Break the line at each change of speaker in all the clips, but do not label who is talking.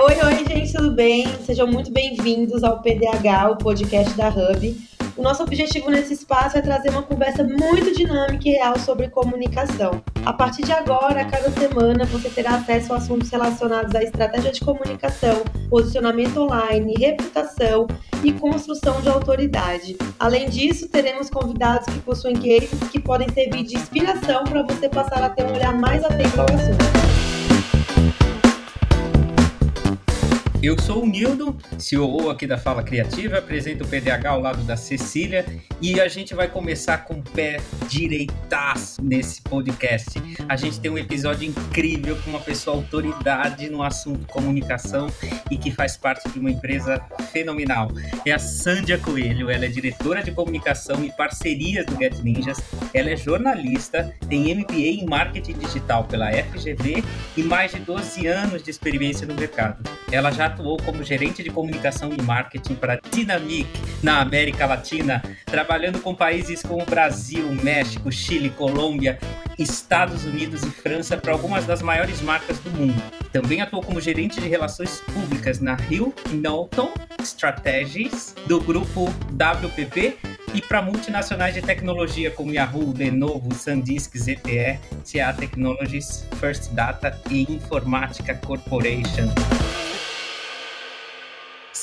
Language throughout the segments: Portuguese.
Oi, oi, gente, tudo bem? Sejam muito bem-vindos ao PDH, o podcast da Hub. O nosso objetivo nesse espaço é trazer uma conversa muito dinâmica e real sobre comunicação. A partir de agora, a cada semana, você terá acesso a assuntos relacionados à estratégia de comunicação, posicionamento online, reputação e construção de autoridade. Além disso, teremos convidados que possuem cases que podem servir de inspiração para você passar a ter um olhar mais atento ao assunto.
Eu sou o Nildo, CEO aqui da Fala Criativa, apresento o PDH ao lado da Cecília e a gente vai começar com o pé direitaço nesse podcast. A gente tem um episódio incrível com uma pessoa autoridade no assunto comunicação e que faz parte de uma empresa fenomenal. É a Sândia Coelho, ela é diretora de comunicação e parcerias do Get Ninjas, ela é jornalista, tem MBA em marketing digital pela FGV e mais de 12 anos de experiência no mercado. Ela já atuou como gerente de comunicação e marketing para Dynamic na América Latina, trabalhando com países como Brasil, México, Chile, Colômbia, Estados Unidos e França para algumas das maiores marcas do mundo. Também atuou como gerente de relações públicas na Rio Norton Strategies do grupo WPP e para multinacionais de tecnologia como Yahoo, Lenovo, SanDisk, ZTE, CA Technologies, First Data e Informática Corporation.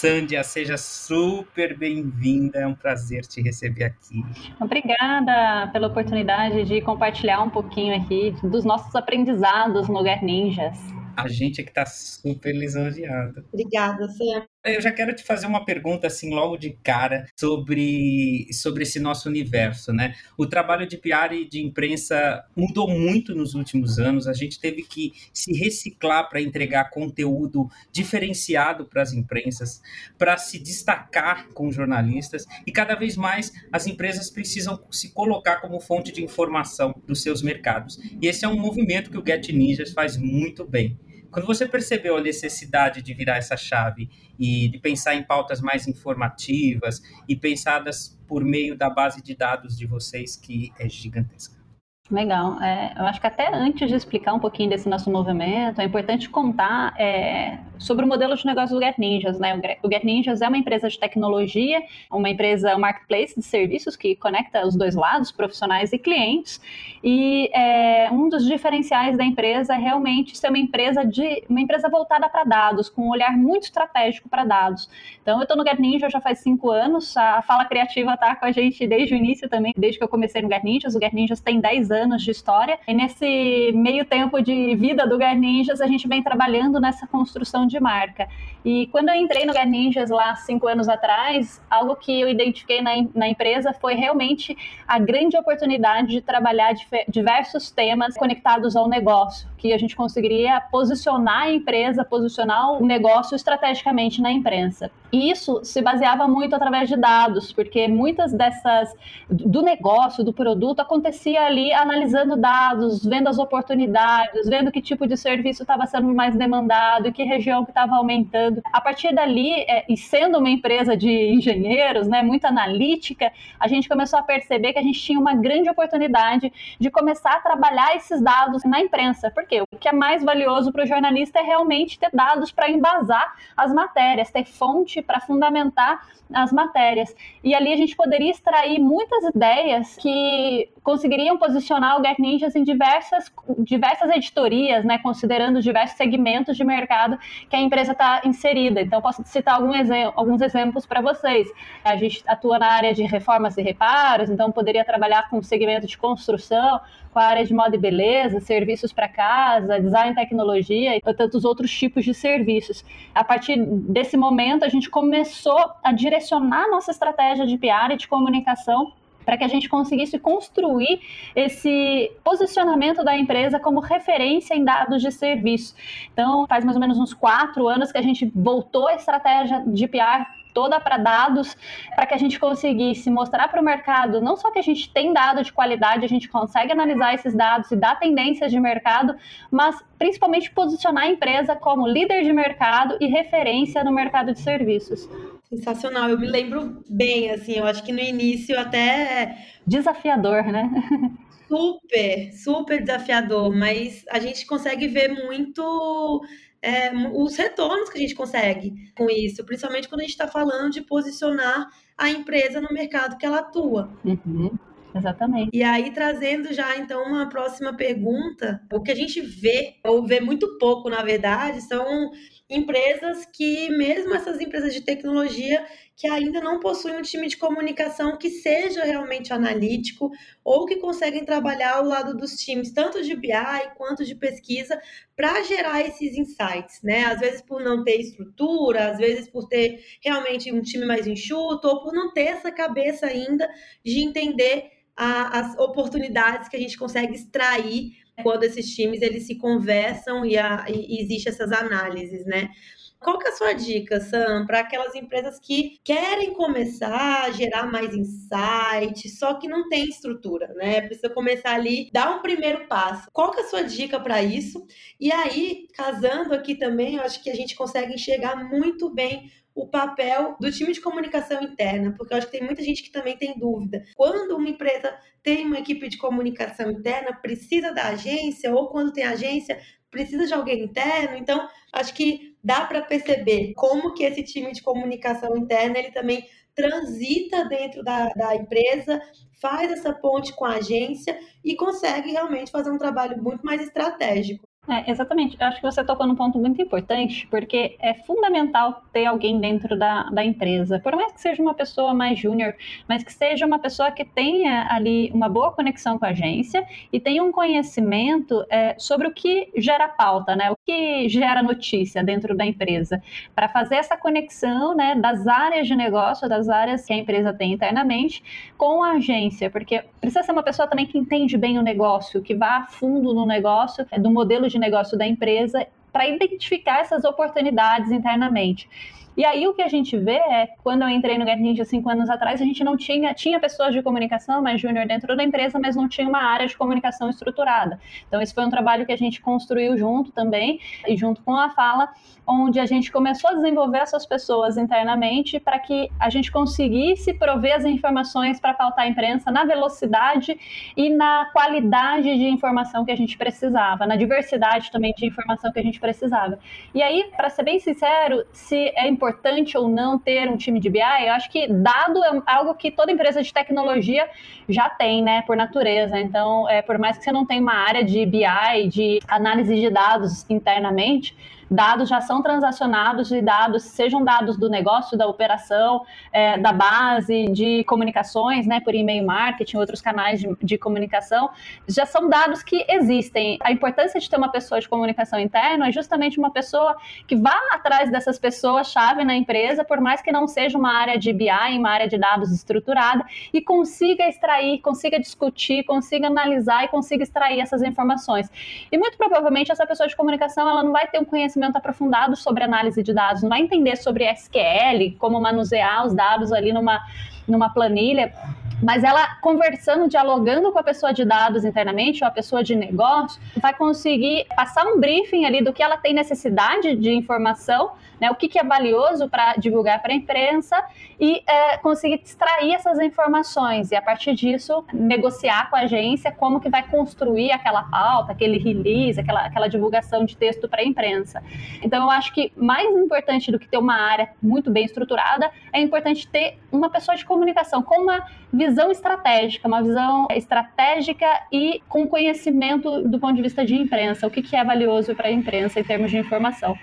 Sândia, seja super bem-vinda, é um prazer te receber aqui.
Obrigada pela oportunidade de compartilhar um pouquinho aqui dos nossos aprendizados no Lugar Ninjas.
A gente é que está super lisonjeado.
Obrigada, Sam.
Eu já quero te fazer uma pergunta assim logo de cara sobre, sobre esse nosso universo, né? O trabalho de PR e de imprensa mudou muito nos últimos anos. A gente teve que se reciclar para entregar conteúdo diferenciado para as imprensas, para se destacar com jornalistas e cada vez mais as empresas precisam se colocar como fonte de informação dos seus mercados. E esse é um movimento que o Get Ninjas faz muito bem. Quando você percebeu a necessidade de virar essa chave e de pensar em pautas mais informativas e pensadas por meio da base de dados de vocês, que é gigantesca?
Legal. É, eu acho que até antes de explicar um pouquinho desse nosso movimento, é importante contar é, sobre o modelo de negócio do Get Ninjas. Né? O Get Ninjas é uma empresa de tecnologia, uma empresa, um marketplace de serviços que conecta os dois lados, profissionais e clientes. E é, um dos diferenciais da empresa é realmente ser uma empresa de uma empresa voltada para dados, com um olhar muito estratégico para dados. Então, eu estou no Get Ninjas já faz cinco anos. A Fala Criativa está com a gente desde o início também, desde que eu comecei no Get Ninjas. O Get Ninjas tem 10 anos anos de história. E nesse meio tempo de vida do Gar Ninjas, a gente vem trabalhando nessa construção de marca. E quando eu entrei no Gar Ninjas lá cinco anos atrás, algo que eu identifiquei na, na empresa foi realmente a grande oportunidade de trabalhar diversos temas conectados ao negócio, que a gente conseguiria posicionar a empresa, posicionar o negócio estrategicamente na imprensa. E isso se baseava muito através de dados, porque muitas dessas do negócio, do produto acontecia ali analisando dados, vendo as oportunidades, vendo que tipo de serviço estava sendo mais demandado, que região que estava aumentando. A partir dali, é, e sendo uma empresa de engenheiros, né, muito analítica, a gente começou a perceber que a gente tinha uma grande oportunidade de começar a trabalhar esses dados na imprensa. Porque o que é mais valioso para o jornalista é realmente ter dados para embasar as matérias, ter fonte para fundamentar as matérias. E ali a gente poderia extrair muitas ideias que conseguiriam posicionar o Get Ninjas em diversas, diversas editorias, né, considerando os diversos segmentos de mercado que a empresa está inserida. Então, posso citar algum exemplo, alguns exemplos para vocês. A gente atua na área de reformas e reparos, então poderia trabalhar com o segmento de construção, com a área de moda e beleza, serviços para casa, design e tecnologia e tantos outros tipos de serviços. A partir desse momento, a gente começou a direcionar nossa estratégia de PR e de comunicação para que a gente conseguisse construir esse posicionamento da empresa como referência em dados de serviço. Então, faz mais ou menos uns quatro anos que a gente voltou a estratégia de PR toda para dados, para que a gente conseguisse mostrar para o mercado não só que a gente tem dados de qualidade, a gente consegue analisar esses dados e dar tendências de mercado, mas principalmente posicionar a empresa como líder de mercado e referência no mercado de serviços.
Sensacional, eu me lembro bem, assim, eu acho que no início até.
Desafiador, né?
super, super desafiador, mas a gente consegue ver muito é, os retornos que a gente consegue com isso, principalmente quando a gente está falando de posicionar a empresa no mercado que ela atua.
Uhum. Exatamente.
E aí, trazendo já então uma próxima pergunta, o que a gente vê, ou vê muito pouco, na verdade, são empresas que, mesmo essas empresas de tecnologia, que ainda não possuem um time de comunicação que seja realmente analítico ou que conseguem trabalhar ao lado dos times, tanto de BI quanto de pesquisa, para gerar esses insights, né? Às vezes por não ter estrutura, às vezes por ter realmente um time mais enxuto, ou por não ter essa cabeça ainda de entender a, as oportunidades que a gente consegue extrair quando esses times eles se conversam e, a, e existe essas análises, né? Qual que é a sua dica, Sam, para aquelas empresas que querem começar a gerar mais insight, só que não tem estrutura, né? Precisa começar ali, dar um primeiro passo. Qual que é a sua dica para isso? E aí, casando aqui também, eu acho que a gente consegue enxergar muito bem o papel do time de comunicação interna, porque eu acho que tem muita gente que também tem dúvida. Quando uma empresa tem uma equipe de comunicação interna, precisa da agência, ou quando tem agência, precisa de alguém interno. Então, acho que dá para perceber como que esse time de comunicação interna ele também transita dentro da, da empresa, faz essa ponte com a agência e consegue realmente fazer um trabalho muito mais estratégico.
É, exatamente. Eu acho que você tocou num ponto muito importante, porque é fundamental ter alguém dentro da, da empresa. Por mais que seja uma pessoa mais júnior, mas que seja uma pessoa que tenha ali uma boa conexão com a agência e tenha um conhecimento é, sobre o que gera pauta, né? O que gera notícia dentro da empresa. Para fazer essa conexão né, das áreas de negócio, das áreas que a empresa tem internamente, com a agência. Porque precisa ser uma pessoa também que entende bem o negócio, que vá a fundo no negócio, é, do modelo de de negócio da empresa para identificar essas oportunidades internamente. E aí o que a gente vê é, quando eu entrei no Get Ninja cinco anos atrás, a gente não tinha, tinha pessoas de comunicação mais júnior dentro da empresa, mas não tinha uma área de comunicação estruturada. Então esse foi um trabalho que a gente construiu junto também, e junto com a Fala, onde a gente começou a desenvolver essas pessoas internamente para que a gente conseguisse prover as informações para pautar a imprensa na velocidade e na qualidade de informação que a gente precisava, na diversidade também de informação que a gente precisava. E aí, para ser bem sincero, se é importante importante ou não ter um time de BI, eu acho que dado é algo que toda empresa de tecnologia já tem, né, por natureza. Então, é, por mais que você não tenha uma área de BI, de análise de dados internamente, dados já são transacionados e dados, sejam dados do negócio, da operação, é, da base de comunicações, né, por e-mail marketing, outros canais de, de, comunicação, já são dados que existem. A importância de ter uma pessoa de comunicação interna é justamente uma pessoa que vá atrás dessas pessoas-chave na empresa, por mais que não seja uma área de BI, uma área de dados estruturada, e consiga extrair, consiga discutir, consiga analisar e consiga extrair essas informações. E muito provavelmente essa pessoa de comunicação ela não vai ter um conhecimento conhecimento aprofundado sobre análise de dados, não vai entender sobre SQL, como manusear os dados ali numa, numa planilha mas ela conversando, dialogando com a pessoa de dados internamente, ou a pessoa de negócio, vai conseguir passar um briefing ali do que ela tem necessidade de informação, né, o que, que é valioso para divulgar para a imprensa e é, conseguir extrair essas informações e a partir disso negociar com a agência como que vai construir aquela pauta, aquele release, aquela, aquela divulgação de texto para a imprensa. Então eu acho que mais importante do que ter uma área muito bem estruturada, é importante ter uma pessoa de comunicação com uma visão estratégica, uma visão estratégica e com conhecimento do ponto de vista de imprensa, o que, que é valioso para a imprensa em termos de informação.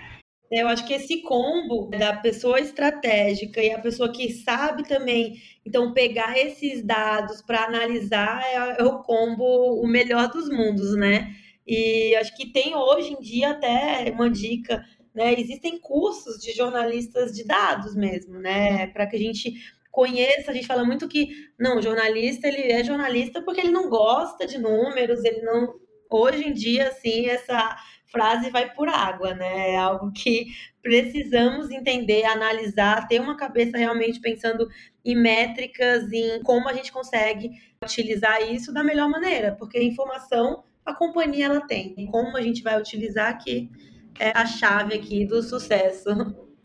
Eu acho que esse combo da pessoa estratégica e a pessoa que sabe também, então, pegar esses dados para analisar é, é, o combo, o melhor dos mundos, né? E acho que tem hoje em dia até uma dica, né? Existem cursos de jornalistas de dados mesmo, né? Para que a gente conheça, a gente fala muito que não, jornalista ele é jornalista porque ele não gosta de números, ele não hoje em dia assim essa frase vai por água, né? É algo que precisamos entender, analisar, ter uma cabeça realmente pensando em métricas, em como a gente consegue utilizar isso da melhor maneira, porque informação a companhia ela tem, como a gente vai utilizar que é a chave aqui do sucesso.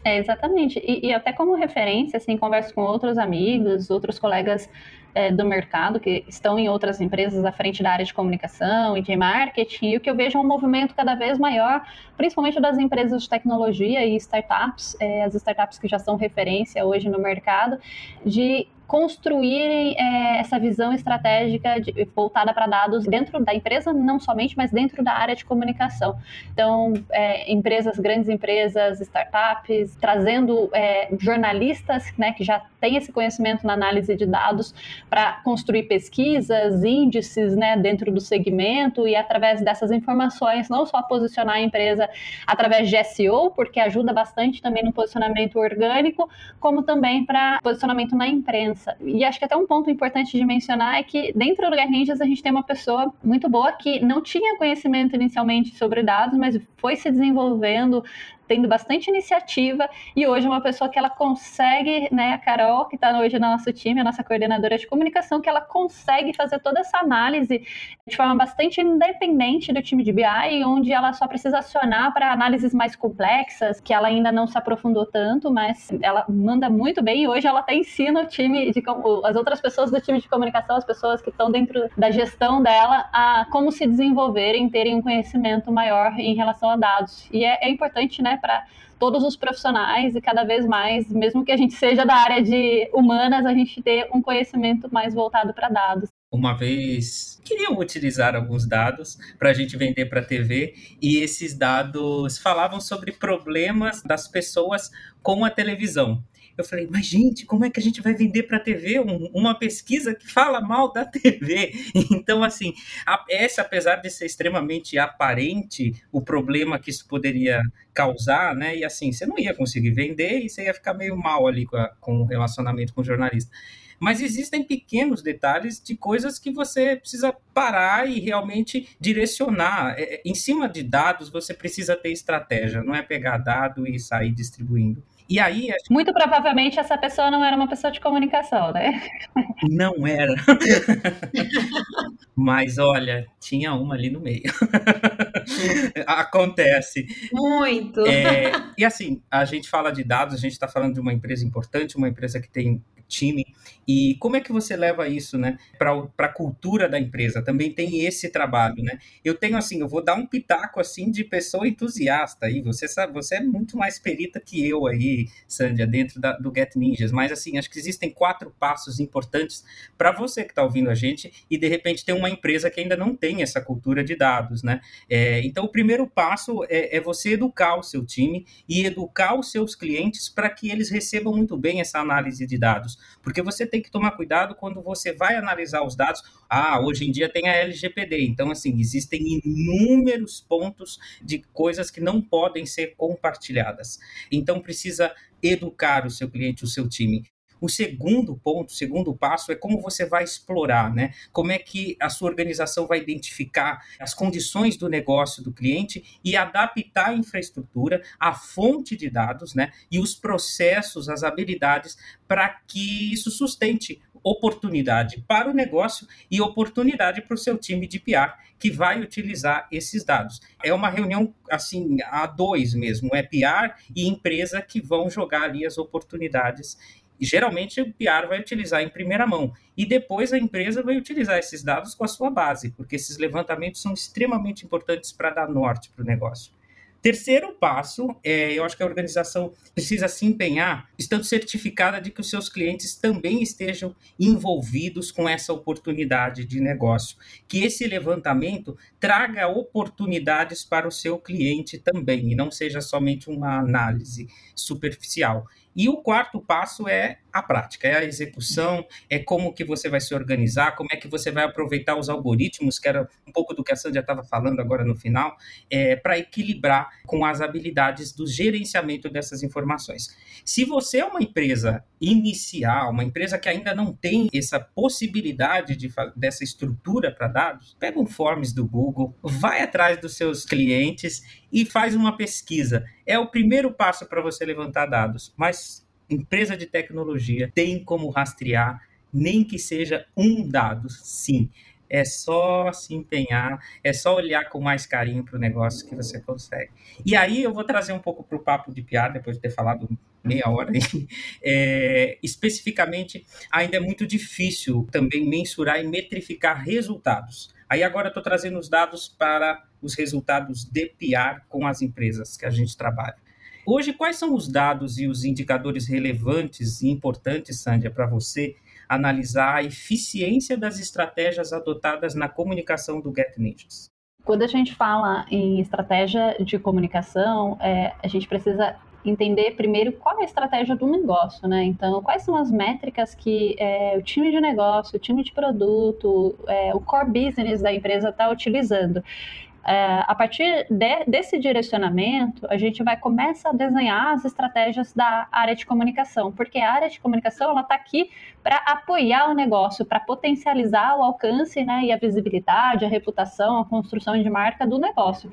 É, exatamente. E, e, até como referência, assim, converso com outros amigos, outros colegas é, do mercado que estão em outras empresas à frente da área de comunicação e de marketing, e o que eu vejo é um movimento cada vez maior, principalmente das empresas de tecnologia e startups, é, as startups que já são referência hoje no mercado, de construírem é, essa visão estratégica de, voltada para dados dentro da empresa, não somente, mas dentro da área de comunicação. Então, é, empresas, grandes empresas, startups, trazendo é, jornalistas né, que já têm esse conhecimento na análise de dados para construir pesquisas, índices né, dentro do segmento e através dessas informações, não só posicionar a empresa através de SEO, porque ajuda bastante também no posicionamento orgânico, como também para posicionamento na imprensa. E acho que até um ponto importante de mencionar é que dentro do Get Ninjas a gente tem uma pessoa muito boa que não tinha conhecimento inicialmente sobre dados, mas foi se desenvolvendo tendo bastante iniciativa e hoje uma pessoa que ela consegue, né, a Carol, que está hoje no nosso time, a nossa coordenadora de comunicação, que ela consegue fazer toda essa análise de forma bastante independente do time de BI, onde ela só precisa acionar para análises mais complexas, que ela ainda não se aprofundou tanto, mas ela manda muito bem e hoje ela até ensina o time, de, as outras pessoas do time de comunicação, as pessoas que estão dentro da gestão dela, a como se desenvolverem, terem um conhecimento maior em relação a dados. E é, é importante, né, para todos os profissionais e cada vez mais, mesmo que a gente seja da área de humanas, a gente ter um conhecimento mais voltado para dados.
Uma vez queriam utilizar alguns dados para a gente vender para a TV e esses dados falavam sobre problemas das pessoas com a televisão. Eu falei, mas gente, como é que a gente vai vender para a TV um, uma pesquisa que fala mal da TV? Então, assim, a, essa, apesar de ser extremamente aparente o problema que isso poderia causar, né? E assim, você não ia conseguir vender e você ia ficar meio mal ali com, a, com o relacionamento com o jornalista mas existem pequenos detalhes de coisas que você precisa parar e realmente direcionar. É, é em cima de dados, você precisa ter estratégia, não é pegar dado e sair distribuindo. E aí.
Muito provavelmente essa pessoa não era uma pessoa de comunicação, né?
Não era. Mas olha, tinha uma ali no meio. Acontece.
Muito.
É, e assim, a gente fala de dados, a gente está falando de uma empresa importante, uma empresa que tem time. E como é que você leva isso, né, para a cultura da empresa? Também tem esse trabalho, né? Eu tenho assim, eu vou dar um pitaco assim de pessoa entusiasta aí. Você sabe, você é muito mais perita que eu aí, Sandra, dentro da, do Get Ninjas. Mas assim, acho que existem quatro passos importantes para você que está ouvindo a gente e de repente tem uma empresa que ainda não tem essa cultura de dados, né? É, então o primeiro passo é, é você educar o seu time e educar os seus clientes para que eles recebam muito bem essa análise de dados porque você tem que tomar cuidado quando você vai analisar os dados. Ah, hoje em dia tem a LGPD, então assim, existem inúmeros pontos de coisas que não podem ser compartilhadas. Então precisa educar o seu cliente, o seu time. O segundo ponto, o segundo passo é como você vai explorar, né? Como é que a sua organização vai identificar as condições do negócio do cliente e adaptar a infraestrutura, a fonte de dados, né? E os processos, as habilidades para que isso sustente oportunidade para o negócio e oportunidade para o seu time de PR que vai utilizar esses dados. É uma reunião assim a dois mesmo, é PR e empresa que vão jogar ali as oportunidades e geralmente o PR vai utilizar em primeira mão. E depois a empresa vai utilizar esses dados com a sua base, porque esses levantamentos são extremamente importantes para dar norte para o negócio. Terceiro passo, é, eu acho que a organização precisa se empenhar, estando certificada de que os seus clientes também estejam envolvidos com essa oportunidade de negócio. Que esse levantamento traga oportunidades para o seu cliente também, e não seja somente uma análise superficial. E o quarto passo é a prática, é a execução, é como que você vai se organizar, como é que você vai aproveitar os algoritmos, que era um pouco do que a Sandra estava falando agora no final, é, para equilibrar com as habilidades do gerenciamento dessas informações. Se você é uma empresa inicial, uma empresa que ainda não tem essa possibilidade de, dessa estrutura para dados, pega um Forms do Google, vai atrás dos seus clientes e faz uma pesquisa. É o primeiro passo para você levantar dados, mas empresa de tecnologia tem como rastrear nem que seja um dado, sim. É só se empenhar, é só olhar com mais carinho para o negócio que você consegue. E aí eu vou trazer um pouco para o papo de piada, depois de ter falado meia hora aí. É, especificamente, ainda é muito difícil também mensurar e metrificar resultados. Aí agora estou trazendo os dados para os resultados de PR com as empresas que a gente trabalha. Hoje, quais são os dados e os indicadores relevantes e importantes, Sandra, para você analisar a eficiência das estratégias adotadas na comunicação do Get Ninjas?
Quando a gente fala em estratégia de comunicação, é, a gente precisa entender primeiro qual é a estratégia do negócio, né? Então, quais são as métricas que é, o time de negócio, o time de produto, é, o core business da empresa está utilizando. É, a partir de, desse direcionamento, a gente vai começar a desenhar as estratégias da área de comunicação, porque a área de comunicação ela está aqui para apoiar o negócio, para potencializar o alcance né, e a visibilidade, a reputação, a construção de marca do negócio.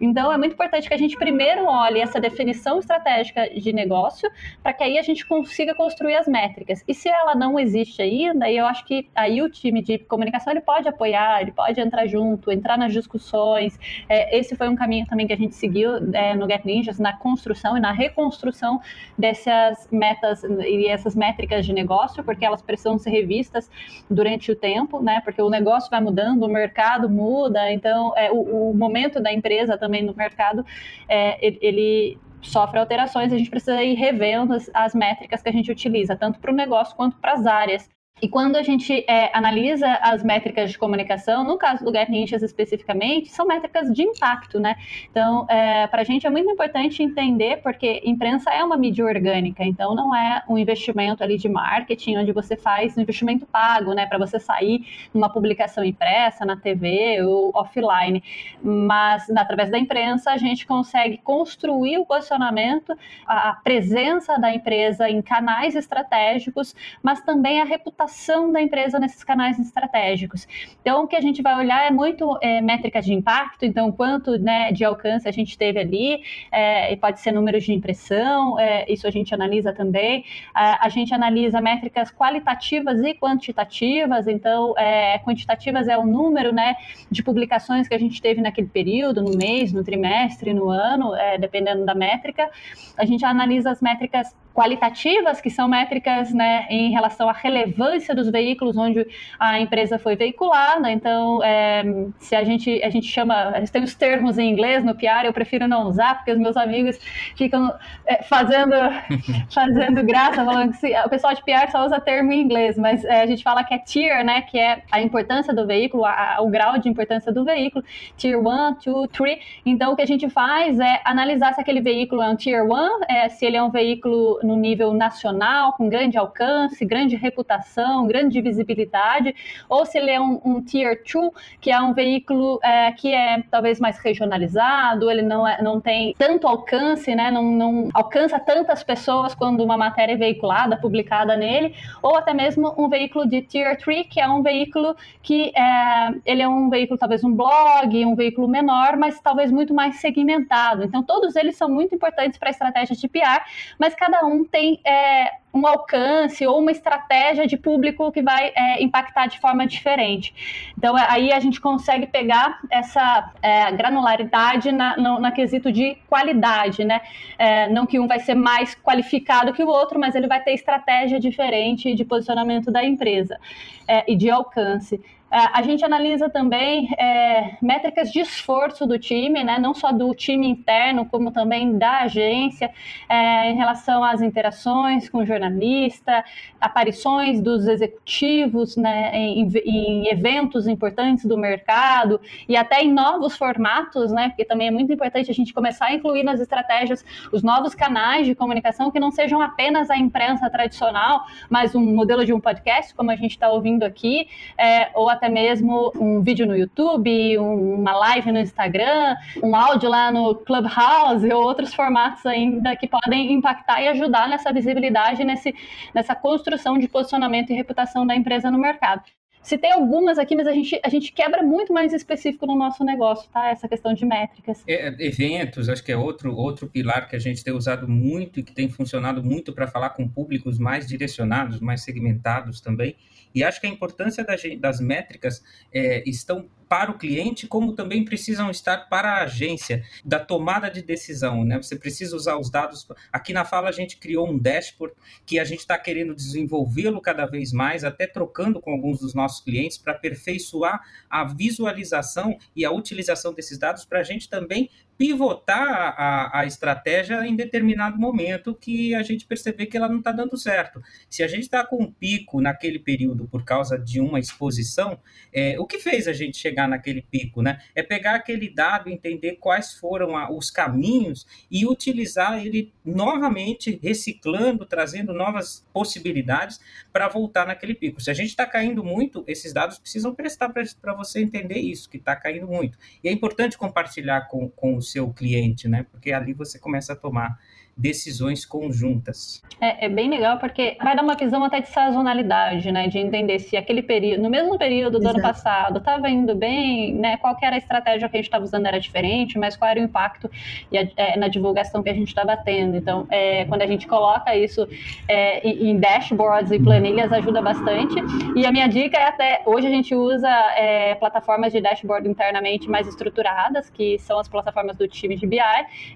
Então, é muito importante que a gente primeiro olhe essa definição estratégica de negócio, para que aí a gente consiga construir as métricas. E se ela não existe ainda, eu acho que aí o time de comunicação ele pode apoiar, ele pode entrar junto, entrar nas discussões. É, esse foi um caminho também que a gente seguiu é, no Get Ninjas, na construção e na reconstrução dessas metas e essas métricas de negócio, porque ela elas precisam ser revistas durante o tempo, né? Porque o negócio vai mudando, o mercado muda, então é, o, o momento da empresa também no mercado, é, ele sofre alterações, a gente precisa ir revendo as, as métricas que a gente utiliza, tanto para o negócio quanto para as áreas. E quando a gente é, analisa as métricas de comunicação, no caso do Get Ninjas especificamente, são métricas de impacto, né? Então, é, para a gente é muito importante entender, porque imprensa é uma mídia orgânica, então não é um investimento ali de marketing, onde você faz um investimento pago, né? Para você sair numa publicação impressa, na TV ou offline. Mas, através da imprensa, a gente consegue construir o posicionamento, a presença da empresa em canais estratégicos, mas também a reputação participação da empresa nesses canais estratégicos. Então, o que a gente vai olhar é muito é, métricas de impacto, então, quanto né, de alcance a gente teve ali, é, e pode ser números de impressão, é, isso a gente analisa também. A, a, gente analisa métricas qualitativas e quantitativas, então, é, quantitativas é o número né, de publicações que a gente teve naquele período, no mês, no trimestre, no ano, é, dependendo da métrica. A gente analisa as métricas qualitativas, que são métricas né, em relação à relevância dos veículos onde a empresa foi veiculada. Então, é, se a gente, a gente chama, a gente tem os termos em inglês no PR, eu prefiro não usar, porque os meus amigos ficam é, fazendo, fazendo graça, falando que se, o pessoal de PR só usa termo em inglês, mas é, a gente fala que é tier, né, que é a importância do veículo, a, o grau de importância do veículo, tier 1, 2, 3. Então, o que a gente faz é analisar se aquele veículo é um tier 1, é, se ele é um veículo no nível nacional, com grande alcance, grande reputação, grande visibilidade, ou se ele é um, um Tier 2, que é um veículo é, que é talvez mais regionalizado, ele não, é, não tem tanto alcance, né, não, não alcança tantas pessoas quando uma matéria é veiculada, publicada nele, ou até mesmo um veículo de Tier 3, que é um veículo que é, ele é um veículo, talvez um blog, um veículo menor, mas talvez muito mais segmentado. Então, todos eles são muito importantes para a estratégia de PR, mas cada um um tem é, um alcance ou uma estratégia de público que vai é, impactar de forma diferente. Então, aí a gente consegue pegar essa é, granularidade na, no, na quesito de qualidade, né? É, não que um vai ser mais qualificado que o outro, mas ele vai ter estratégia diferente de posicionamento da empresa é, e de alcance. A gente analisa também é, métricas de esforço do time, né? não só do time interno, como também da agência, é, em relação às interações com jornalista, aparições dos executivos né, em, em, eventos importantes do mercado e até em novos formatos, né? porque também é muito importante a gente começar a incluir nas estratégias os novos canais de comunicação que não sejam apenas a imprensa tradicional, mas um modelo de um podcast, como a gente está ouvindo aqui, é, ou até até mesmo um vídeo no YouTube, uma live no Instagram, um áudio lá no Clubhouse ou outros formatos ainda que podem impactar e ajudar nessa visibilidade, nesse, nessa construção de posicionamento e reputação da empresa no mercado. Se tem algumas aqui, mas a gente, a gente quebra muito mais específico no nosso negócio, tá? Essa questão de métricas.
É, eventos, acho que é outro, outro pilar que a gente tem usado muito e que tem funcionado muito para falar com públicos mais direcionados, mais segmentados também. E acho que a importância das métricas é, estão para o cliente, como também precisam estar para a agência, da tomada de decisão. Né? Você precisa usar os dados. Aqui na Fala a gente criou um dashboard que a gente está querendo desenvolvê-lo cada vez mais, até trocando com alguns dos nossos clientes para aperfeiçoar a visualização e a utilização desses dados para a gente também pivotar a, a estratégia em determinado momento que a gente perceber que ela não está dando certo. Se a gente está com um pico naquele período por causa de uma exposição, é, o que fez a gente chegar naquele pico? Né? É pegar aquele dado, entender quais foram a, os caminhos e utilizar ele novamente, reciclando, trazendo novas possibilidades para voltar naquele pico. Se a gente está caindo muito, esses dados precisam prestar para você entender isso, que está caindo muito. E é importante compartilhar com, com os seu cliente, né? Porque ali você começa a tomar decisões conjuntas.
É, é, bem legal porque vai dar uma visão até de sazonalidade, né? De entender se aquele período, no mesmo período do Exato. ano passado, estava indo bem, né? Qual era a estratégia que a gente estava usando era diferente, mas qual era o impacto é, na divulgação que a gente estava tendo. Então, é, quando a gente coloca isso é, em dashboards e planilhas, ajuda bastante. E a minha dica é até hoje a gente usa é, plataformas de dashboard internamente mais estruturadas, que são as plataformas do time de BI,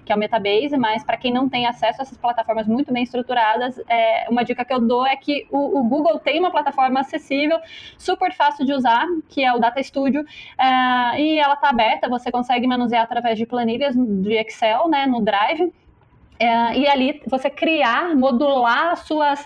que é o Metabase, mas para quem não tem acesso a essas plataformas muito bem estruturadas, é, uma dica que eu dou é que o, o Google tem uma plataforma acessível, super fácil de usar, que é o Data Studio, é, e ela está aberta, você consegue manusear através de planilhas de Excel, né, no Drive, é, e ali você criar, modular as suas,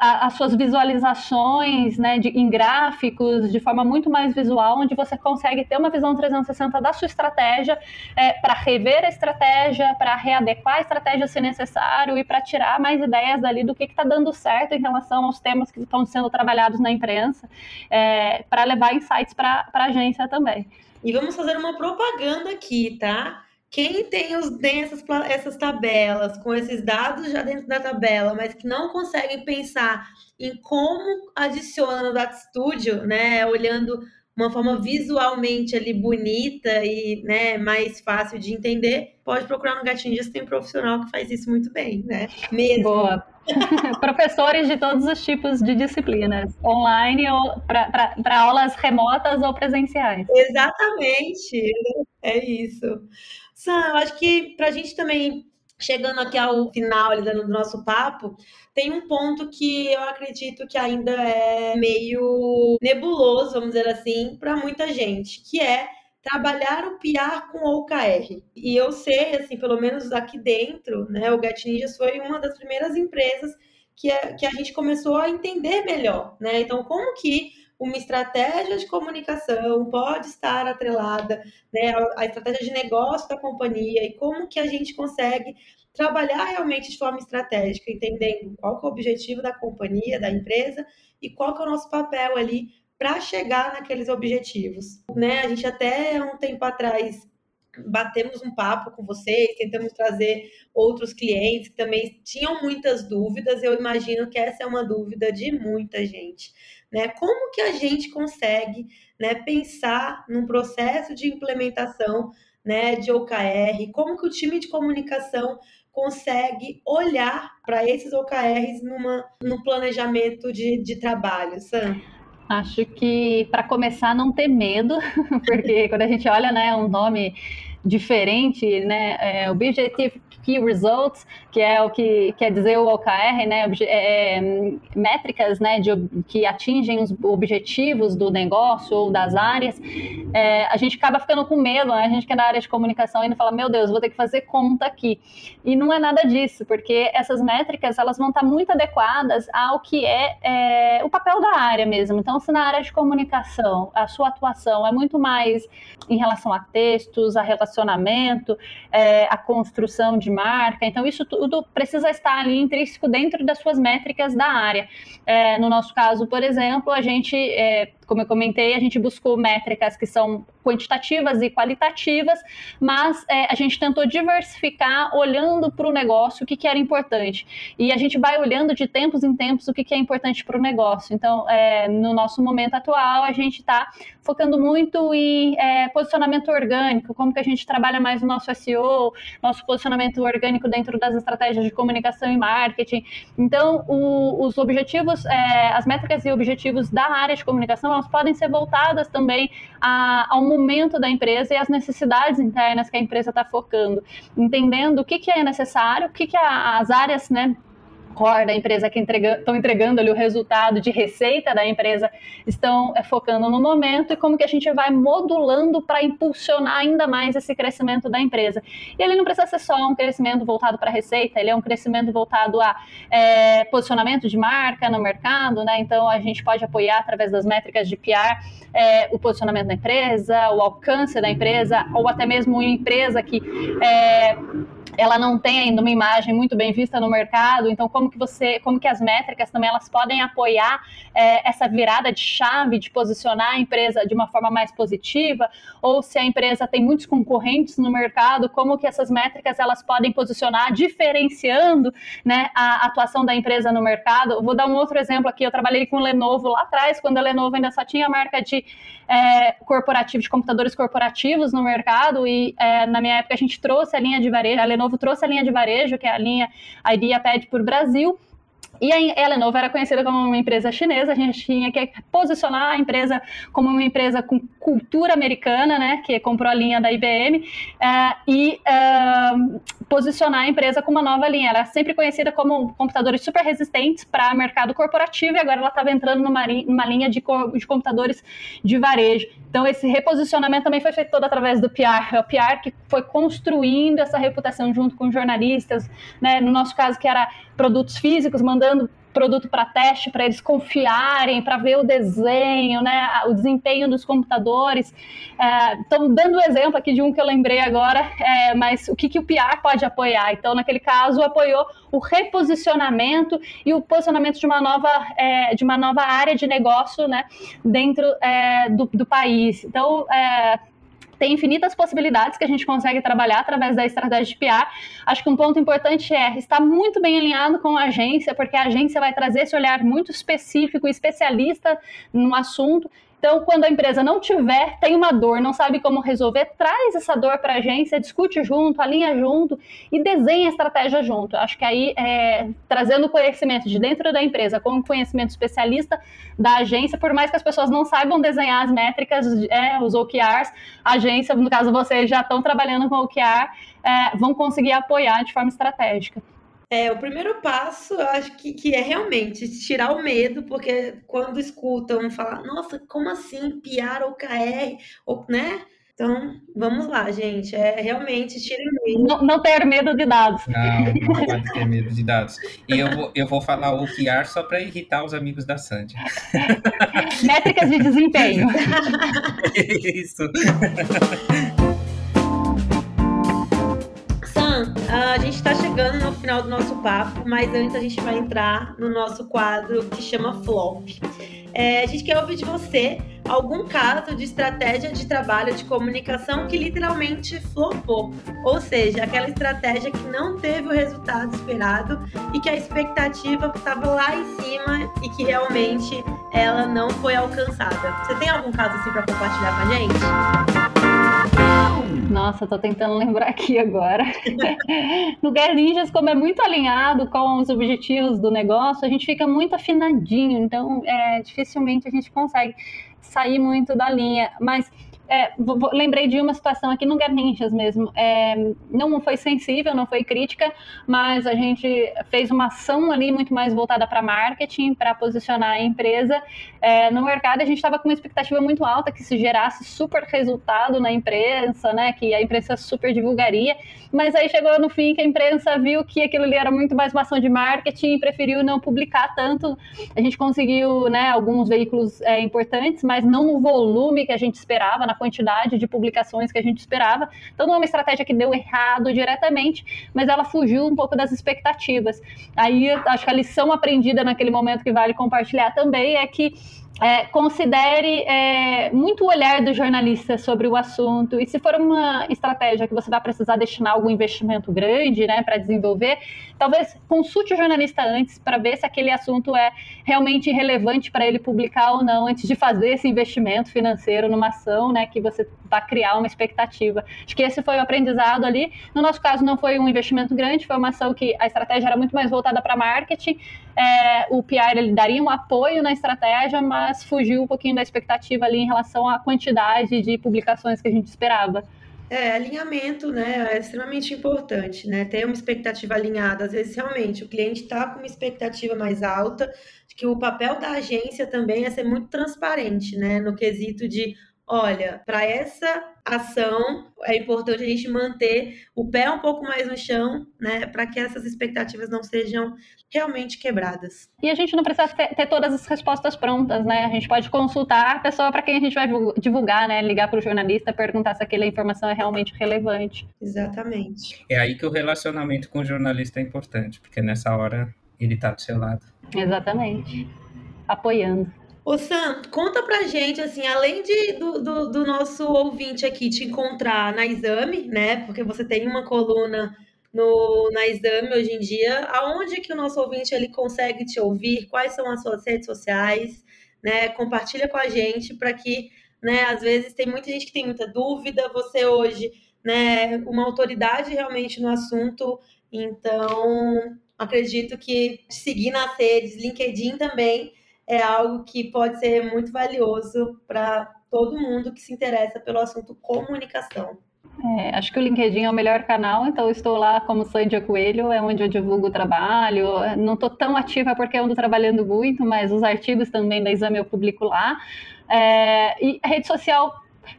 as suas visualizações né, de, em gráficos de forma muito mais visual, onde você consegue ter uma visão 360 da sua estratégia é, para rever a estratégia, para readequar a estratégia se necessário e para tirar mais ideias dali do que está dando certo em relação aos temas que estão sendo trabalhados na imprensa, é, para levar insights para a agência também.
E vamos fazer uma propaganda aqui, tá? Quem tem, os, tem essas, essas tabelas, com esses dados já dentro da tabela, mas que não conseguem pensar em como adiciona no Data Studio, né, olhando uma forma visualmente ali bonita e né, mais fácil de entender, pode procurar no Gatinhos, tem um profissional que faz isso muito bem, né?
Mesmo. Boa. Professores de todos os tipos de disciplinas, online ou para aulas remotas ou presenciais.
Exatamente, é isso. Sam, eu acho que para a gente também, chegando aqui ao final ali, do nosso papo, tem um ponto que eu acredito que ainda é meio nebuloso, vamos dizer assim, para muita gente, que é trabalhar o PR com OKR. E eu sei, assim, pelo menos aqui dentro, né, o Get Ninjas foi uma das primeiras empresas que, é, que a gente começou a entender melhor, né? Então, como que uma estratégia de comunicação pode estar atrelada né, à estratégia de negócio da companhia e como que a gente consegue trabalhar realmente de forma estratégica, entendendo qual é o objetivo da companhia, da empresa e qual é o nosso papel ali para chegar naqueles objetivos. Né? A gente até um tempo atrás batemos um papo com vocês, tentamos trazer outros clientes que também tinham muitas dúvidas. Eu imagino que essa é uma dúvida de muita gente né? Como que a gente consegue, né, pensar num processo de implementação, né, de OKR? Como que o time de comunicação consegue olhar para esses OKRs numa, num planejamento de, de trabalho, Sam?
Acho que para começar não ter medo, porque quando a gente olha, né, um nome diferente, né, é, Objective Key Results, que é o que quer dizer o OKR, né, é, é, métricas né, de, que atingem os objetivos do negócio ou das áreas, é, a gente acaba ficando com medo, né? a gente que é da área de comunicação ainda fala, meu Deus, vou ter que fazer conta aqui. E não é nada disso, porque essas métricas elas vão estar muito adequadas ao que é, é o papel da área mesmo. Então, se na área de comunicação a sua atuação é muito mais em relação a textos, a relacionamento, é, a construção de marca, então isso tudo tudo precisa estar ali intrínseco dentro das suas métricas da área. É, no nosso caso, por exemplo, a gente é, como eu comentei, a gente buscou métricas que são quantitativas e qualitativas, mas é, a gente tentou diversificar olhando para o negócio o que, que era importante. E a gente vai olhando de tempos em tempos o que, que é importante para o negócio. Então, é, no nosso momento atual, a gente está focando muito em é, posicionamento orgânico, como que a gente trabalha mais o nosso SEO, nosso posicionamento orgânico dentro das estratégias de comunicação e marketing. Então, o, os objetivos, é, as métricas e objetivos da área de comunicação, elas podem ser voltadas também a, ao momento da empresa e às necessidades internas que a empresa está focando, entendendo o que, que é necessário, o que, que as áreas, né, core da empresa que estão entregando ali o resultado de receita da empresa estão é, focando no momento e como que a gente vai modulando para impulsionar ainda mais esse crescimento da empresa. E ele não precisa ser só um crescimento voltado para receita, ele é um crescimento voltado a é, posicionamento de marca no mercado, né? Então a gente pode apoiar através das métricas de PR é, o posicionamento da empresa, o alcance da empresa, ou até mesmo uma empresa que ela não tem ainda uma imagem muito bem vista no mercado, então como que você, como que as métricas também elas podem apoiar é, essa virada de chave de posicionar a empresa de uma forma mais positiva, ou se a empresa tem muitos concorrentes no mercado, como que essas métricas elas podem posicionar diferenciando, né, a atuação da empresa no mercado. Vou dar um outro exemplo aqui, eu trabalhei com Lenovo lá atrás, quando a Lenovo ainda só tinha a marca de é, corporativo, de computadores corporativos no mercado, e é, na minha época a gente trouxe a linha de varejo, a Lenovo trouxe a linha de varejo, que é a linha IdeaPad por Brasil, e a Lenovo era conhecida como uma empresa chinesa, a gente tinha que posicionar a empresa como uma empresa com cultura americana, né, que comprou a linha da IBM, uh, eh, e uh, posicionar a empresa com uma nova linha. Ela é sempre conhecida como computadores super resistentes para mercado corporativo e agora ela estava entrando numa, numa linha de, de, computadores de varejo. Então, esse reposicionamento também foi feito todo através do PR. É o PR que foi construindo essa reputação junto com jornalistas, né, no nosso caso, que era produtos físicos, mandando produto para teste, para eles confiarem, para ver o desenho, né, o desempenho dos computadores. Estou é, dando exemplo aqui de um que eu lembrei agora, é, mas o que, que o PR pode apoiar? Então, naquele caso, apoiou o reposicionamento e o posicionamento de uma nova, é, de uma nova área de negócio né, dentro é, do, do, país. Então, é, tem infinitas possibilidades que a gente consegue trabalhar através da estratégia de PR. Acho que um ponto importante é estar muito bem alinhado com a agência, porque a agência vai trazer esse olhar muito específico, especialista no assunto então, quando a empresa não tiver, tem uma dor, não sabe como resolver, traz essa dor para a agência, discute junto, alinha junto e desenha a estratégia junto. Acho que aí, é, trazendo conhecimento de dentro da empresa com conhecimento especialista da agência, por mais que as pessoas não saibam desenhar as métricas, é, os OKRs, a agência, no caso vocês já estão trabalhando com OKR, é, vão conseguir apoiar de forma estratégica.
É, o primeiro passo, eu acho que, que é realmente tirar o medo, porque quando escutam falar, nossa, como assim, piar ou KR, ou, né? Então, vamos lá, gente. É realmente tira o medo.
Não, não ter medo de dados.
Não, não pode ter medo de dados. E eu vou, eu vou falar o OKR só para irritar os amigos da Sandy.
Métricas de desempenho.
Isso.
a gente está chegando no final do nosso papo, mas antes a gente vai entrar no nosso quadro que chama Flop. É, a gente quer ouvir de você algum caso de estratégia de trabalho de comunicação que literalmente flopou, ou seja, aquela estratégia que não teve o resultado esperado e que a expectativa estava lá em cima e que realmente ela não foi alcançada. Você tem algum caso assim para compartilhar com a gente?
Nossa, tô tentando lembrar aqui agora. no Guerra Ninjas, como é muito alinhado com os objetivos do negócio, a gente fica muito afinadinho, então é, dificilmente a gente consegue sair muito da linha. Mas é, lembrei de uma situação aqui no Garninchas mesmo. É, não foi sensível, não foi crítica, mas a gente fez uma ação ali muito mais voltada para marketing, para posicionar a empresa é, no mercado. A gente estava com uma expectativa muito alta que se gerasse super resultado na imprensa, né? Que a imprensa super divulgaria. Mas aí chegou no fim que a imprensa viu que aquilo ali era muito mais uma ação de marketing e preferiu não publicar tanto. A gente conseguiu, né? Alguns veículos é, importantes, mas não no volume que a gente esperava, na quantidade de publicações que a gente esperava. Então não é uma estratégia que deu errado diretamente, mas ela fugiu um pouco das expectativas. Aí acho que a lição aprendida naquele momento que vale compartilhar também é que é, considere é, muito o olhar do jornalista sobre o assunto e se for uma estratégia que você vai precisar destinar algum investimento grande, né, para desenvolver, talvez consulte o jornalista antes para ver se aquele assunto é realmente relevante para ele publicar ou não antes de fazer esse investimento financeiro numa ação, né, que você vai criar uma expectativa. Acho que esse foi o aprendizado ali. No nosso caso não foi um investimento grande, foi uma ação que a estratégia era muito mais voltada para marketing. É, o PR ele daria um apoio na estratégia, mas fugiu um pouquinho da expectativa ali em relação à quantidade de publicações que a gente esperava.
É, alinhamento, né, é extremamente importante, né, ter uma expectativa alinhada, às vezes realmente o cliente está com uma expectativa mais alta, que o papel da agência também é ser muito transparente, né, no quesito de, olha, para essa ação é importante a gente manter o pé um pouco mais no chão, né, para que essas expectativas não sejam realmente quebradas.
E a gente não precisa ter, ter, todas as respostas prontas, né? A gente pode consultar a pessoa para quem a gente vai divulgar, né? Ligar para o jornalista, perguntar se aquela informação é realmente relevante.
Exatamente.
É aí que o relacionamento com o jornalista é importante, porque nessa hora ele está do seu lado.
Exatamente. Apoiando.
Ô Sam, conta pra gente, assim, além de, do, do, do nosso ouvinte aqui te encontrar na exame, né? Porque você tem uma coluna no, na exame hoje em dia, aonde que o nosso ouvinte ele consegue te ouvir, quais são as suas redes sociais, né? Compartilha com a gente para que, né, às vezes tem muita gente que tem muita dúvida, você hoje, né, uma autoridade realmente no assunto, então acredito que seguir nas redes, LinkedIn também é algo que pode ser muito valioso para todo mundo que se interessa pelo assunto comunicação.
É, acho que o LinkedIn é o melhor canal, então estou lá como Sandia Coelho, é onde eu divulgo o trabalho. Não estou tão ativa porque eu ando trabalhando muito, mas os artigos também da exame eu publico lá. É, e rede social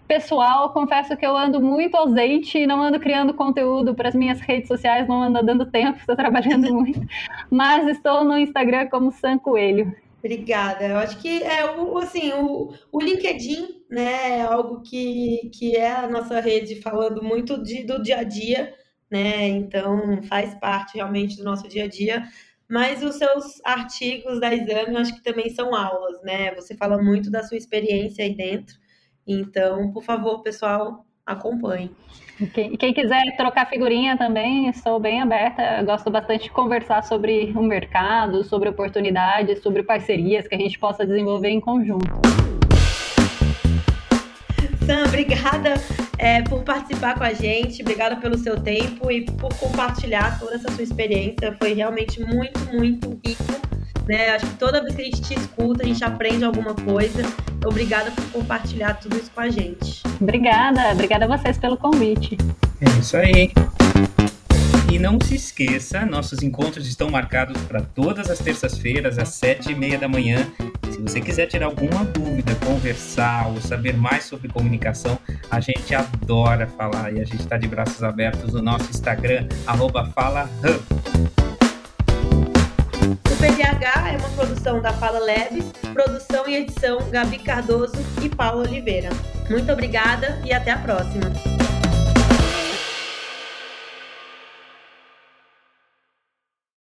pessoal, confesso que eu ando muito ausente não ando criando conteúdo para as minhas redes sociais, não ando dando tempo, estou trabalhando muito. Mas estou no Instagram como San Coelho.
Obrigada. Eu acho que é o, assim, o, o LinkedIn, né, é algo que, que é a nossa rede falando muito de, do dia a dia, né? Então faz parte realmente do nosso dia a dia. Mas os seus artigos da exame, acho que também são aulas, né? Você fala muito da sua experiência aí dentro. Então, por favor, pessoal, acompanhe.
Quem, quem quiser trocar figurinha também, estou bem aberta. gosto bastante de conversar sobre o mercado, sobre oportunidades, sobre parcerias que a gente possa desenvolver em conjunto.
Sam, obrigada é, por participar com a gente, obrigada pelo seu tempo e por compartilhar toda essa sua experiência. Foi realmente muito, muito rico né? Acho que toda vez que a gente te escuta, a gente aprende alguma coisa. Obrigada por compartilhar tudo isso com a gente.
Obrigada, obrigada a vocês pelo convite.
É isso aí. E não se esqueça, nossos encontros estão marcados para todas as terças-feiras, às sete e meia da manhã. Se você quiser tirar alguma dúvida, conversar ou saber mais sobre comunicação, a gente adora falar e a gente está de braços abertos no nosso Instagram, FalaHub.
PDH é uma produção da Fala Leves, produção e edição Gabi Cardoso e Paulo Oliveira. Muito obrigada e até a próxima.